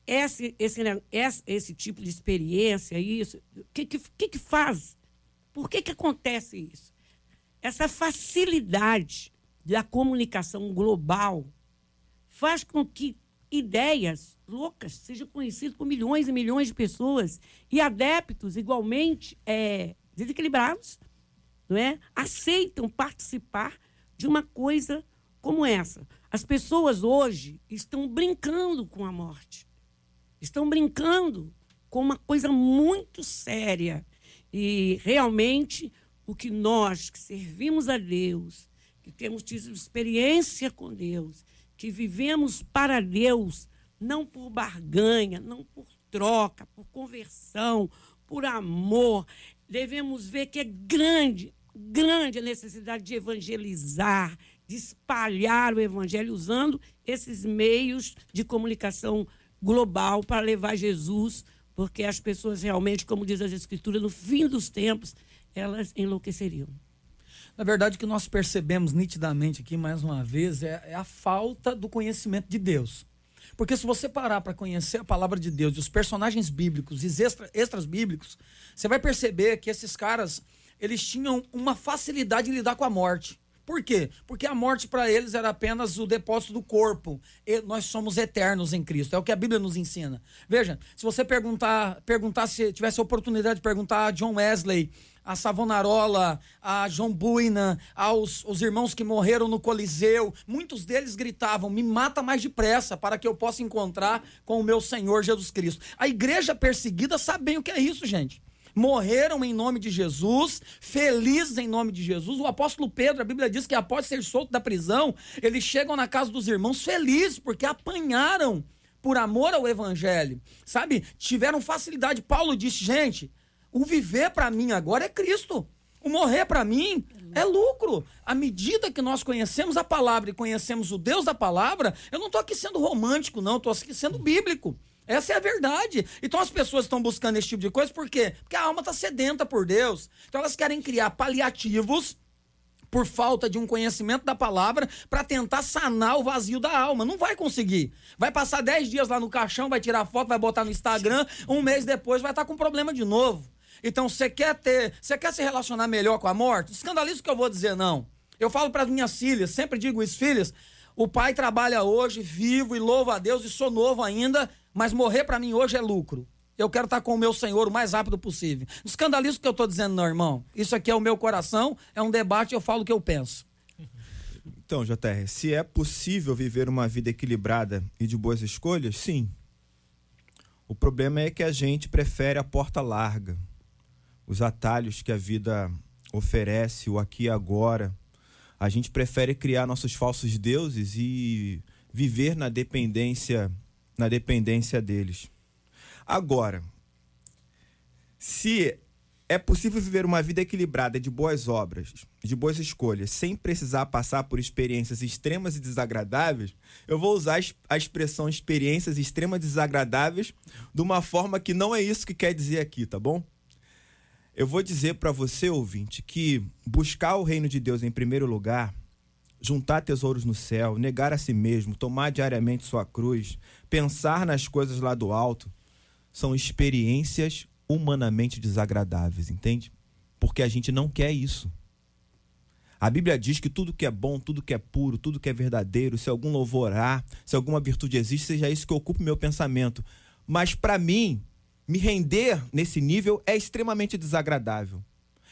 esse, esse, ne- esse, esse tipo de experiência, isso, o que, que que faz? Por que, que acontece isso? Essa facilidade da comunicação global faz com que ideias loucas sejam conhecidas por milhões e milhões de pessoas e adeptos igualmente é, desequilibrados não é? aceitam participar de uma coisa como essa. As pessoas hoje estão brincando com a morte. Estão brincando com uma coisa muito séria. E realmente o que nós que servimos a Deus, que temos tido experiência com Deus, que vivemos para Deus, não por barganha, não por troca, por conversão, por amor, devemos ver que é grande, grande a necessidade de evangelizar, de espalhar o evangelho usando esses meios de comunicação global para levar Jesus, porque as pessoas realmente, como diz as escrituras, no fim dos tempos, elas enlouqueceriam. Na verdade, o que nós percebemos nitidamente aqui, mais uma vez, é, é a falta do conhecimento de Deus. Porque se você parar para conhecer a palavra de Deus os personagens bíblicos e os extra, extras bíblicos, você vai perceber que esses caras, eles tinham uma facilidade em lidar com a morte. Por quê? Porque a morte para eles era apenas o depósito do corpo. E nós somos eternos em Cristo. É o que a Bíblia nos ensina. Veja, se você perguntar, perguntar se tivesse a oportunidade de perguntar a John Wesley, a Savonarola, a João Buina, aos os irmãos que morreram no Coliseu, muitos deles gritavam: "Me mata mais depressa para que eu possa encontrar com o meu Senhor Jesus Cristo". A igreja perseguida sabe bem o que é isso, gente morreram em nome de Jesus, felizes em nome de Jesus. O apóstolo Pedro, a Bíblia diz que após ser solto da prisão, eles chegam na casa dos irmãos felizes, porque apanharam por amor ao evangelho. Sabe? Tiveram facilidade. Paulo disse: gente, o viver para mim agora é Cristo. O morrer para mim é lucro. À medida que nós conhecemos a palavra e conhecemos o Deus da palavra, eu não estou aqui sendo romântico, não, estou aqui sendo bíblico. Essa é a verdade. Então as pessoas estão buscando esse tipo de coisa por quê? Porque a alma está sedenta por Deus. Então elas querem criar paliativos por falta de um conhecimento da palavra para tentar sanar o vazio da alma. Não vai conseguir. Vai passar 10 dias lá no caixão, vai tirar foto, vai botar no Instagram, um mês depois vai estar com problema de novo. Então você quer ter, você quer se relacionar melhor com a morte? Escandaliza o que eu vou dizer não. Eu falo para as minhas filhas, sempre digo isso, filhas, O pai trabalha hoje, vivo e louvo a Deus e sou novo ainda, mas morrer para mim hoje é lucro. Eu quero estar com o meu Senhor o mais rápido possível. Não escandaliza o que eu estou dizendo, não, irmão. Isso aqui é o meu coração, é um debate, eu falo o que eu penso. Então, JR, se é possível viver uma vida equilibrada e de boas escolhas, sim. O problema é que a gente prefere a porta larga, os atalhos que a vida oferece, o aqui e agora. A gente prefere criar nossos falsos deuses e viver na dependência, na dependência deles. Agora, se é possível viver uma vida equilibrada de boas obras, de boas escolhas, sem precisar passar por experiências extremas e desagradáveis, eu vou usar a expressão experiências extremas e desagradáveis de uma forma que não é isso que quer dizer aqui, tá bom? Eu vou dizer para você, ouvinte, que buscar o reino de Deus em primeiro lugar, juntar tesouros no céu, negar a si mesmo, tomar diariamente sua cruz, pensar nas coisas lá do alto, são experiências humanamente desagradáveis, entende? Porque a gente não quer isso. A Bíblia diz que tudo que é bom, tudo que é puro, tudo que é verdadeiro, se algum louvor há, se alguma virtude existe, seja isso que ocupe meu pensamento. Mas para mim, me render nesse nível é extremamente desagradável.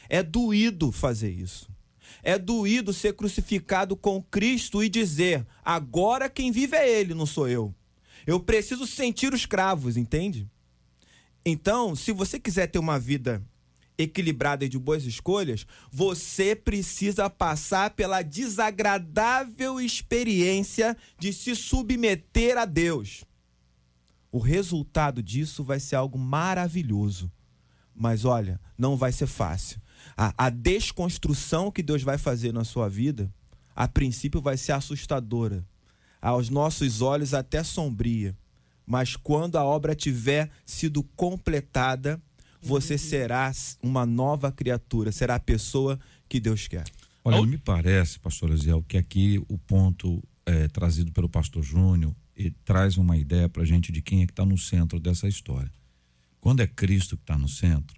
É doído fazer isso. É doído ser crucificado com Cristo e dizer: agora quem vive é Ele, não sou eu. Eu preciso sentir os cravos, entende? Então, se você quiser ter uma vida equilibrada e de boas escolhas, você precisa passar pela desagradável experiência de se submeter a Deus o resultado disso vai ser algo maravilhoso. Mas olha, não vai ser fácil. A, a, desconstrução que Deus vai fazer na sua vida, a princípio vai ser assustadora. Aos nossos olhos, até sombria. Mas quando a obra tiver sido completada, você será uma nova criatura, será a pessoa que Deus quer. Olha, me parece, pastor Eziel, que aqui o ponto é, trazido pelo pastor Júnior e traz uma ideia para a gente de quem é que está no centro dessa história. Quando é Cristo que está no centro,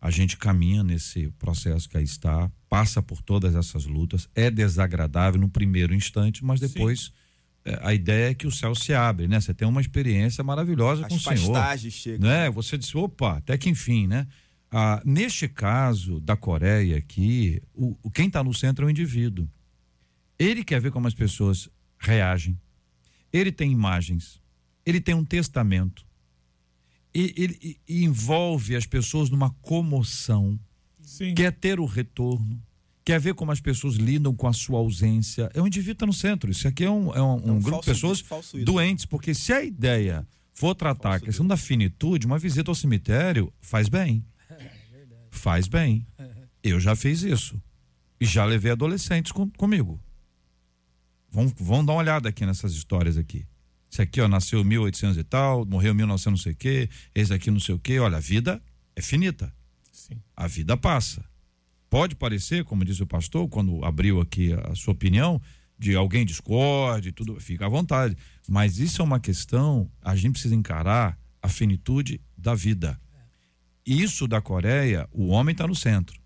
a gente caminha nesse processo que aí está, passa por todas essas lutas, é desagradável no primeiro instante, mas depois é, a ideia é que o céu se abre, né? Você tem uma experiência maravilhosa As com o Senhor. chegam. Né? Você disse, opa, até que enfim, né? Ah, neste caso da Coreia aqui, o, o quem está no centro é o indivíduo. Ele quer ver como as pessoas reagem, ele tem imagens, ele tem um testamento, e, ele, e envolve as pessoas numa comoção, Sim. quer ter o retorno, quer ver como as pessoas lidam com a sua ausência. É um indivíduo está no centro. Isso aqui é um, é um, é um grupo de pessoas doentes, porque se a ideia for tratar falso a questão da finitude, uma visita ao cemitério faz bem. É faz bem. Eu já fiz isso. E já levei adolescentes com, comigo. Vamos, vamos dar uma olhada aqui nessas histórias aqui. Esse aqui, ó, nasceu em 1800 e tal, morreu em 1900 não sei o quê, esse aqui não sei o quê. Olha, a vida é finita. Sim. A vida passa. Pode parecer, como disse o pastor, quando abriu aqui a sua opinião, de alguém discorde, tudo, fica à vontade. Mas isso é uma questão, a gente precisa encarar a finitude da vida. Isso da Coreia, o homem está no centro.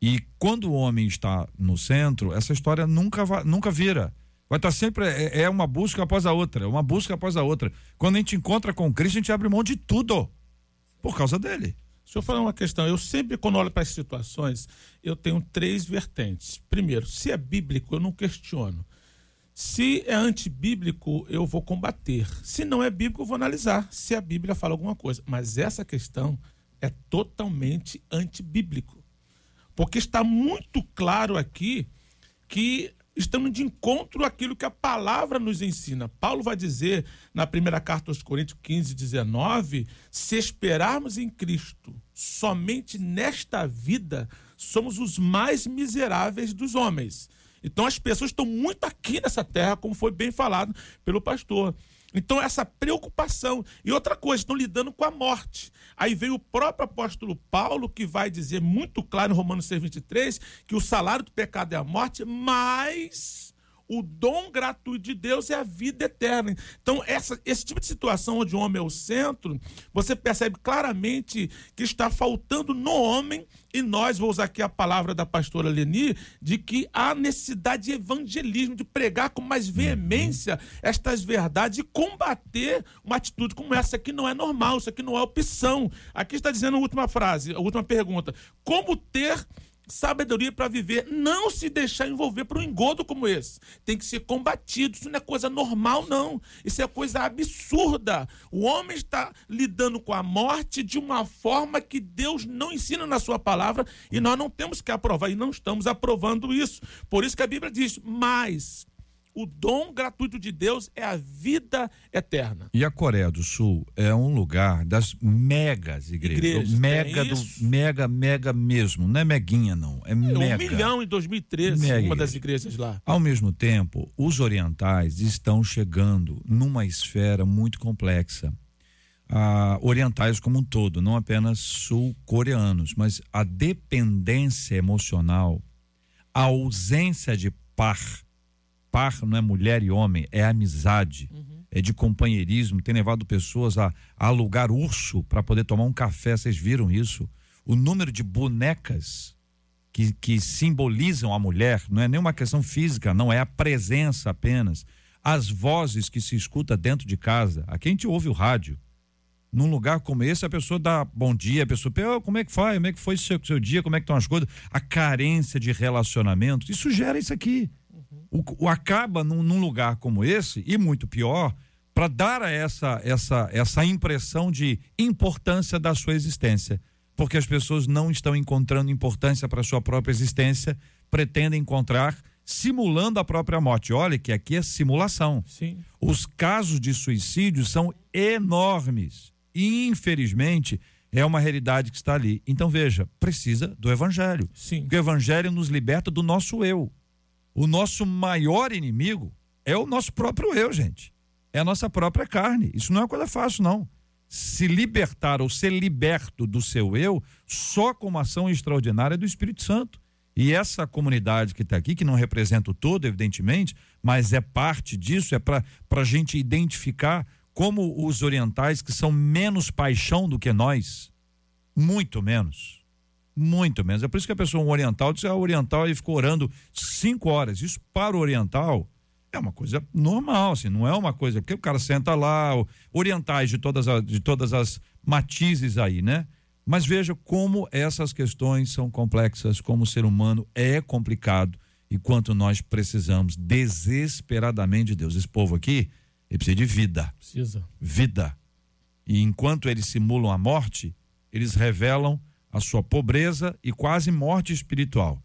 E quando o homem está no centro, essa história nunca, vai, nunca vira. Vai estar sempre, é, é uma busca após a outra, uma busca após a outra. Quando a gente encontra com Cristo, a gente abre mão de tudo por causa dele. Deixa eu falar uma questão. Eu sempre, quando olho para as situações, eu tenho três vertentes. Primeiro, se é bíblico, eu não questiono. Se é antibíblico, eu vou combater. Se não é bíblico, eu vou analisar se a Bíblia fala alguma coisa. Mas essa questão é totalmente antibíblico. Porque está muito claro aqui que estamos de encontro àquilo que a palavra nos ensina. Paulo vai dizer na primeira carta aos Coríntios 15, 19: se esperarmos em Cristo somente nesta vida, somos os mais miseráveis dos homens. Então as pessoas estão muito aqui nessa terra, como foi bem falado pelo pastor. Então, essa preocupação. E outra coisa, estão lidando com a morte. Aí vem o próprio apóstolo Paulo, que vai dizer muito claro em Romanos 6, 23, que o salário do pecado é a morte, mas o dom gratuito de Deus é a vida eterna. Então, essa, esse tipo de situação onde o homem é o centro, você percebe claramente que está faltando no homem, e nós, vou usar aqui a palavra da pastora Leni, de que há necessidade de evangelismo, de pregar com mais veemência estas verdades e combater uma atitude como essa. Isso aqui não é normal, isso aqui não é opção. Aqui está dizendo a última frase, a última pergunta. Como ter sabedoria para viver, não se deixar envolver por um engodo como esse. Tem que ser combatido. Isso não é coisa normal, não. Isso é coisa absurda. O homem está lidando com a morte de uma forma que Deus não ensina na sua palavra e nós não temos que aprovar e não estamos aprovando isso. Por isso que a Bíblia diz: "Mas o dom gratuito de Deus é a vida eterna. E a Coreia do Sul é um lugar das megas igrejas. Igrejas, mega é do mega mega mesmo, não é meguinha não, é É mega. um milhão em 2013, Mega uma das igreja. igrejas lá. Ao mesmo tempo, os orientais estão chegando numa esfera muito complexa. Ah, orientais como um todo, não apenas sul-coreanos, mas a dependência emocional, a ausência de par. Par não é mulher e homem, é amizade, é de companheirismo. Tem levado pessoas a, a alugar urso para poder tomar um café. Vocês viram isso? O número de bonecas que, que simbolizam a mulher, não é nenhuma questão física, não é a presença apenas. As vozes que se escuta dentro de casa. Aqui a gente ouve o rádio. Num lugar como esse, a pessoa dá bom dia, a pessoa pergunta, "Ô, como é que vai? Como é que foi o seu, seu dia? Como é que estão as coisas? A carência de relacionamento, isso gera isso aqui. O, o acaba num, num lugar como esse, e muito pior, para dar a essa, essa, essa impressão de importância da sua existência. Porque as pessoas não estão encontrando importância para a sua própria existência, pretendem encontrar simulando a própria morte. Olha que aqui é simulação. Sim. Os casos de suicídio são enormes. E, infelizmente, é uma realidade que está ali. Então, veja, precisa do evangelho. Sim. Porque o evangelho nos liberta do nosso eu. O nosso maior inimigo é o nosso próprio eu, gente. É a nossa própria carne. Isso não é uma coisa fácil, não. Se libertar ou ser liberto do seu eu, só com uma ação extraordinária do Espírito Santo. E essa comunidade que está aqui, que não representa o todo, evidentemente, mas é parte disso, é para a gente identificar como os orientais, que são menos paixão do que nós, muito menos. Muito menos. É por isso que a pessoa, um oriental, diz, ah, oriental, e ficou orando cinco horas. Isso para o oriental é uma coisa normal, assim, não é uma coisa, porque o cara senta lá, orientais de todas, as, de todas as matizes aí, né? Mas veja como essas questões são complexas, como o ser humano é complicado e quanto nós precisamos desesperadamente de Deus. Esse povo aqui, ele precisa de vida Precisa. vida. E enquanto eles simulam a morte, eles revelam a sua pobreza e quase morte espiritual.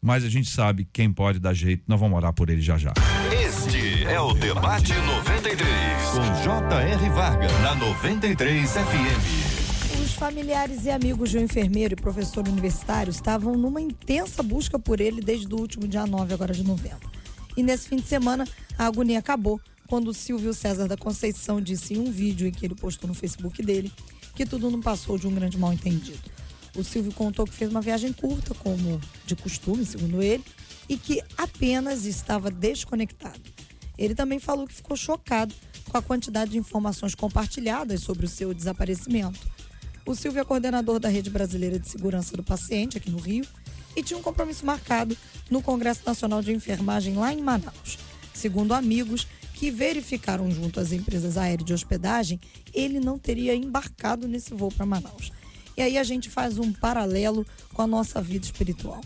Mas a gente sabe quem pode dar jeito, nós vamos orar por ele já já. Este é o Debate 93, com J.R. Varga, na 93 FM. Os familiares e amigos de um enfermeiro e professor universitário estavam numa intensa busca por ele desde o último dia 9 agora de novembro. E nesse fim de semana, a agonia acabou quando o Silvio César da Conceição disse em um vídeo em que ele postou no Facebook dele que tudo não passou de um grande mal-entendido. O Silvio contou que fez uma viagem curta, como de costume, segundo ele, e que apenas estava desconectado. Ele também falou que ficou chocado com a quantidade de informações compartilhadas sobre o seu desaparecimento. O Silvio é coordenador da Rede Brasileira de Segurança do Paciente, aqui no Rio, e tinha um compromisso marcado no Congresso Nacional de Enfermagem lá em Manaus. Segundo amigos que verificaram junto às empresas aéreas de hospedagem, ele não teria embarcado nesse voo para Manaus. E aí a gente faz um paralelo com a nossa vida espiritual.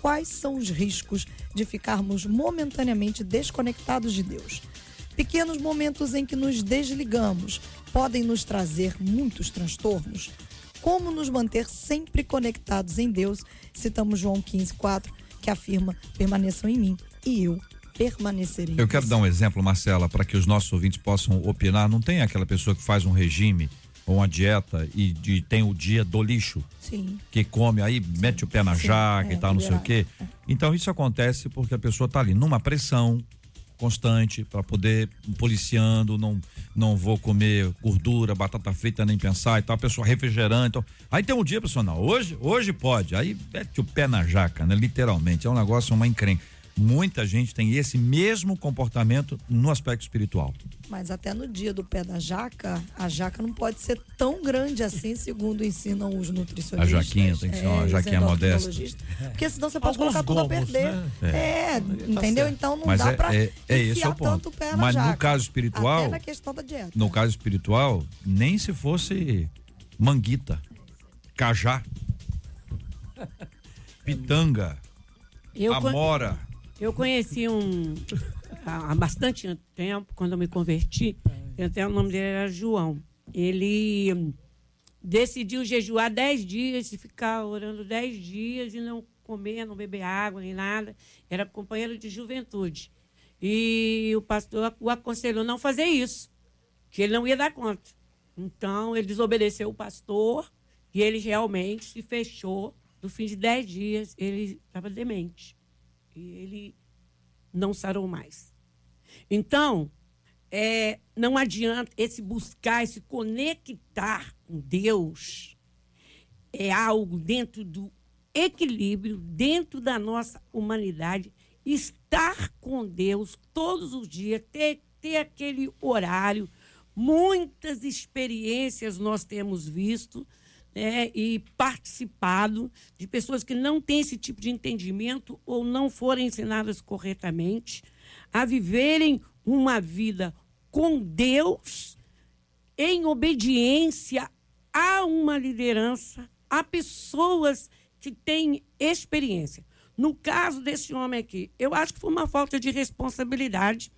Quais são os riscos de ficarmos momentaneamente desconectados de Deus? Pequenos momentos em que nos desligamos podem nos trazer muitos transtornos. Como nos manter sempre conectados em Deus? Citamos João 15,4, que afirma: permaneçam em mim e eu permanecerei. Eu quero dar um exemplo, Marcela, para que os nossos ouvintes possam opinar. Não tem aquela pessoa que faz um regime uma dieta e de- tem o dia do lixo, Sim. que come aí, mete o pé na Sim, jaca é, e tal, não sei o quê. Então isso acontece porque a pessoa está ali numa pressão constante para poder policiando, não não vou comer gordura, batata frita nem pensar e tal, a pessoa refrigerante. Então, aí tem um dia, pessoal, não, hoje, hoje pode. Aí mete o pé na jaca, né? Literalmente, é um negócio, uma encrenca. Muita gente tem esse mesmo comportamento no aspecto espiritual. Mas até no dia do pé da jaca, a jaca não pode ser tão grande assim, segundo ensinam os nutricionistas. A jaquinha tem que ser uma os jaquinha modesta. endocrinologistas. Porque senão você pode Alguns colocar tudo a perder. né? É, entendeu? Então não Mas dá é, pra é, é esse é enfiar o ponto. tanto o pé na Mas no jaca. caso espiritual, Até na questão da dieta. no caso espiritual, nem se fosse manguita, cajá, pitanga, Eu, con- amora. eu conheci um há bastante tempo, quando eu me converti, até o nome dele era João. Ele decidiu jejuar 10 dias ficar orando 10 dias e não comer, não beber água nem nada. Era companheiro de juventude. E o pastor o aconselhou não fazer isso, que ele não ia dar conta. Então, ele desobedeceu o pastor e ele realmente se fechou. No fim de 10 dias, ele estava demente. E ele não sarou mais. Então, é, não adianta esse buscar, esse conectar com Deus, é algo dentro do equilíbrio, dentro da nossa humanidade, estar com Deus todos os dias, ter, ter aquele horário. Muitas experiências nós temos visto né, e participado de pessoas que não têm esse tipo de entendimento ou não foram ensinadas corretamente a viverem uma vida com Deus em obediência a uma liderança, a pessoas que têm experiência. No caso desse homem aqui, eu acho que foi uma falta de responsabilidade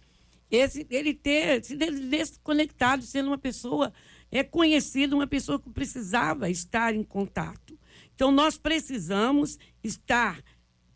esse, ele ter se des- desconectado, sendo uma pessoa é conhecida, uma pessoa que precisava estar em contato. Então, nós precisamos estar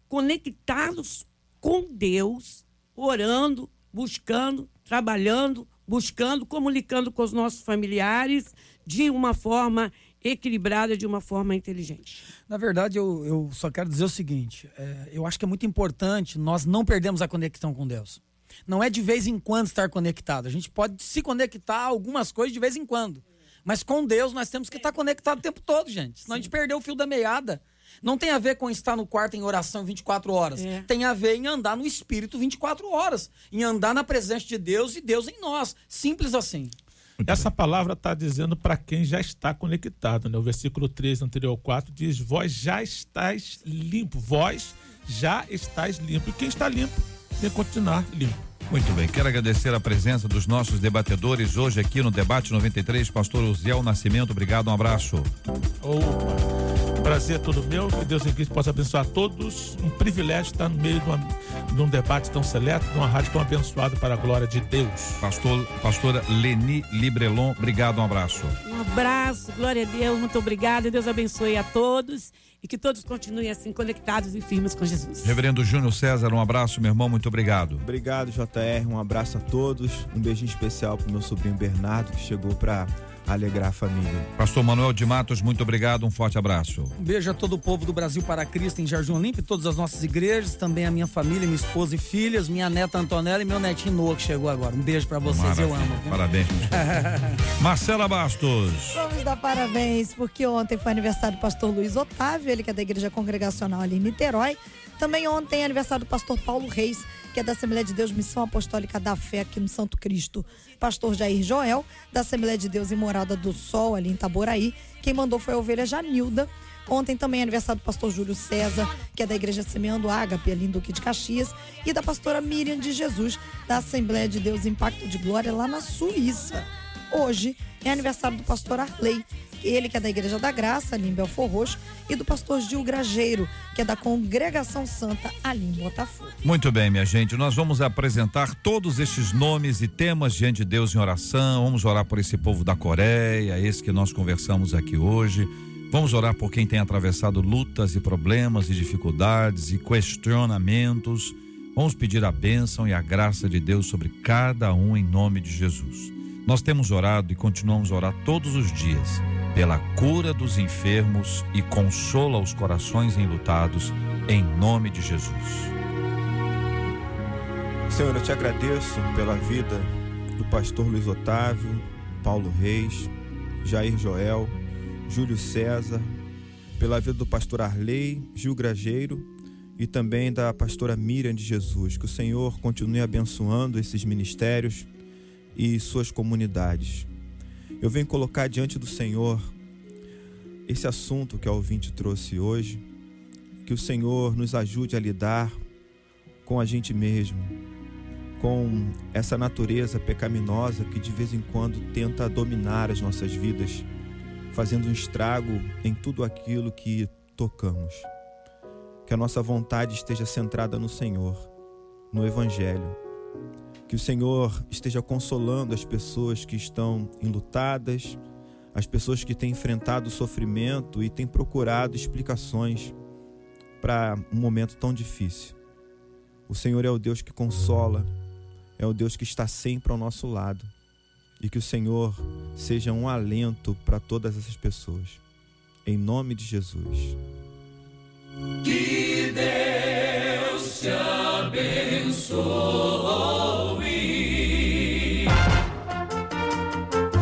conectados com Deus, orando, buscando, trabalhando, buscando, comunicando com os nossos familiares de uma forma equilibrada, de uma forma inteligente. Na verdade, eu, eu só quero dizer o seguinte: é, eu acho que é muito importante nós não perdermos a conexão com Deus. Não é de vez em quando estar conectado. A gente pode se conectar a algumas coisas de vez em quando. Mas com Deus nós temos que estar conectado o tempo todo, gente. Senão a gente perdeu o fio da meada. Não tem a ver com estar no quarto em oração 24 horas. É. Tem a ver em andar no Espírito 24 horas. Em andar na presença de Deus e Deus em nós. Simples assim. Essa palavra está dizendo para quem já está conectado. Né? O versículo 3 anterior ao 4 diz: Vós já estáis limpo. Vós já estáis limpo. E quem está limpo tem que continuar limpo. Muito bem, quero agradecer a presença dos nossos debatedores hoje aqui no Debate 93, pastor Uziel Nascimento, obrigado, um abraço. Opa. Prazer é todo meu. Que Deus em Cristo possa abençoar todos. Um privilégio estar no meio de, uma- de um debate tão seleto, de uma rádio tão abençoada para a glória de Deus. Pastor, pastora Leni Librelon, obrigado, um abraço. Um abraço, glória a Deus, muito obrigada. Deus abençoe a todos e que todos continuem assim conectados e firmes com Jesus. Reverendo Júnior César, um abraço, meu irmão, muito obrigado. Obrigado, JR. Um abraço a todos. Um beijinho especial pro meu sobrinho Bernardo, que chegou para alegrar a família. Pastor Manuel de Matos, muito obrigado, um forte abraço. Um beijo a todo o povo do Brasil para Cristo em Jardim Olímpio, todas as nossas igrejas, também a minha família, minha esposa e filhas, minha neta Antonella e meu netinho Noah que chegou agora. Um beijo para vocês, eu Maravilha. amo. viu? Parabéns. Marcela Bastos. Vamos dar parabéns, porque ontem foi aniversário do pastor Luiz Otávio, ele que é da Igreja Congregacional ali em Niterói. Também ontem é aniversário do pastor Paulo Reis, que é da Assembleia de Deus Missão Apostólica da Fé aqui no Santo Cristo. Pastor Jair Joel, da Assembleia de Deus em Morada do Sol, ali em Itaboraí. Quem mandou foi a ovelha Janilda. Ontem também é aniversário do pastor Júlio César, que é da Igreja Semeando Ágape, ali em Duque de Caxias. E da pastora Miriam de Jesus, da Assembleia de Deus Impacto de Glória, lá na Suíça. Hoje é aniversário do pastor Arley, ele que é da Igreja da Graça, ali em Belfor Roxo, e do pastor Gil Grajeiro, que é da Congregação Santa, ali em Botafogo. Muito bem, minha gente, nós vamos apresentar todos estes nomes e temas diante de Deus em oração. Vamos orar por esse povo da Coreia, esse que nós conversamos aqui hoje. Vamos orar por quem tem atravessado lutas e problemas e dificuldades e questionamentos. Vamos pedir a bênção e a graça de Deus sobre cada um em nome de Jesus. Nós temos orado e continuamos a orar todos os dias pela cura dos enfermos e consola os corações enlutados em nome de Jesus. Senhor, eu te agradeço pela vida do pastor Luiz Otávio, Paulo Reis, Jair Joel, Júlio César, pela vida do pastor Arley, Gil Grajeiro e também da pastora Miriam de Jesus. Que o Senhor continue abençoando esses ministérios e suas comunidades. Eu venho colocar diante do Senhor esse assunto que a ouvinte trouxe hoje. Que o Senhor nos ajude a lidar com a gente mesmo, com essa natureza pecaminosa que de vez em quando tenta dominar as nossas vidas, fazendo um estrago em tudo aquilo que tocamos. Que a nossa vontade esteja centrada no Senhor, no Evangelho. Que o Senhor esteja consolando as pessoas que estão enlutadas, as pessoas que têm enfrentado sofrimento e têm procurado explicações para um momento tão difícil. O Senhor é o Deus que consola, é o Deus que está sempre ao nosso lado. E que o Senhor seja um alento para todas essas pessoas. Em nome de Jesus. Que Deus te abençoe.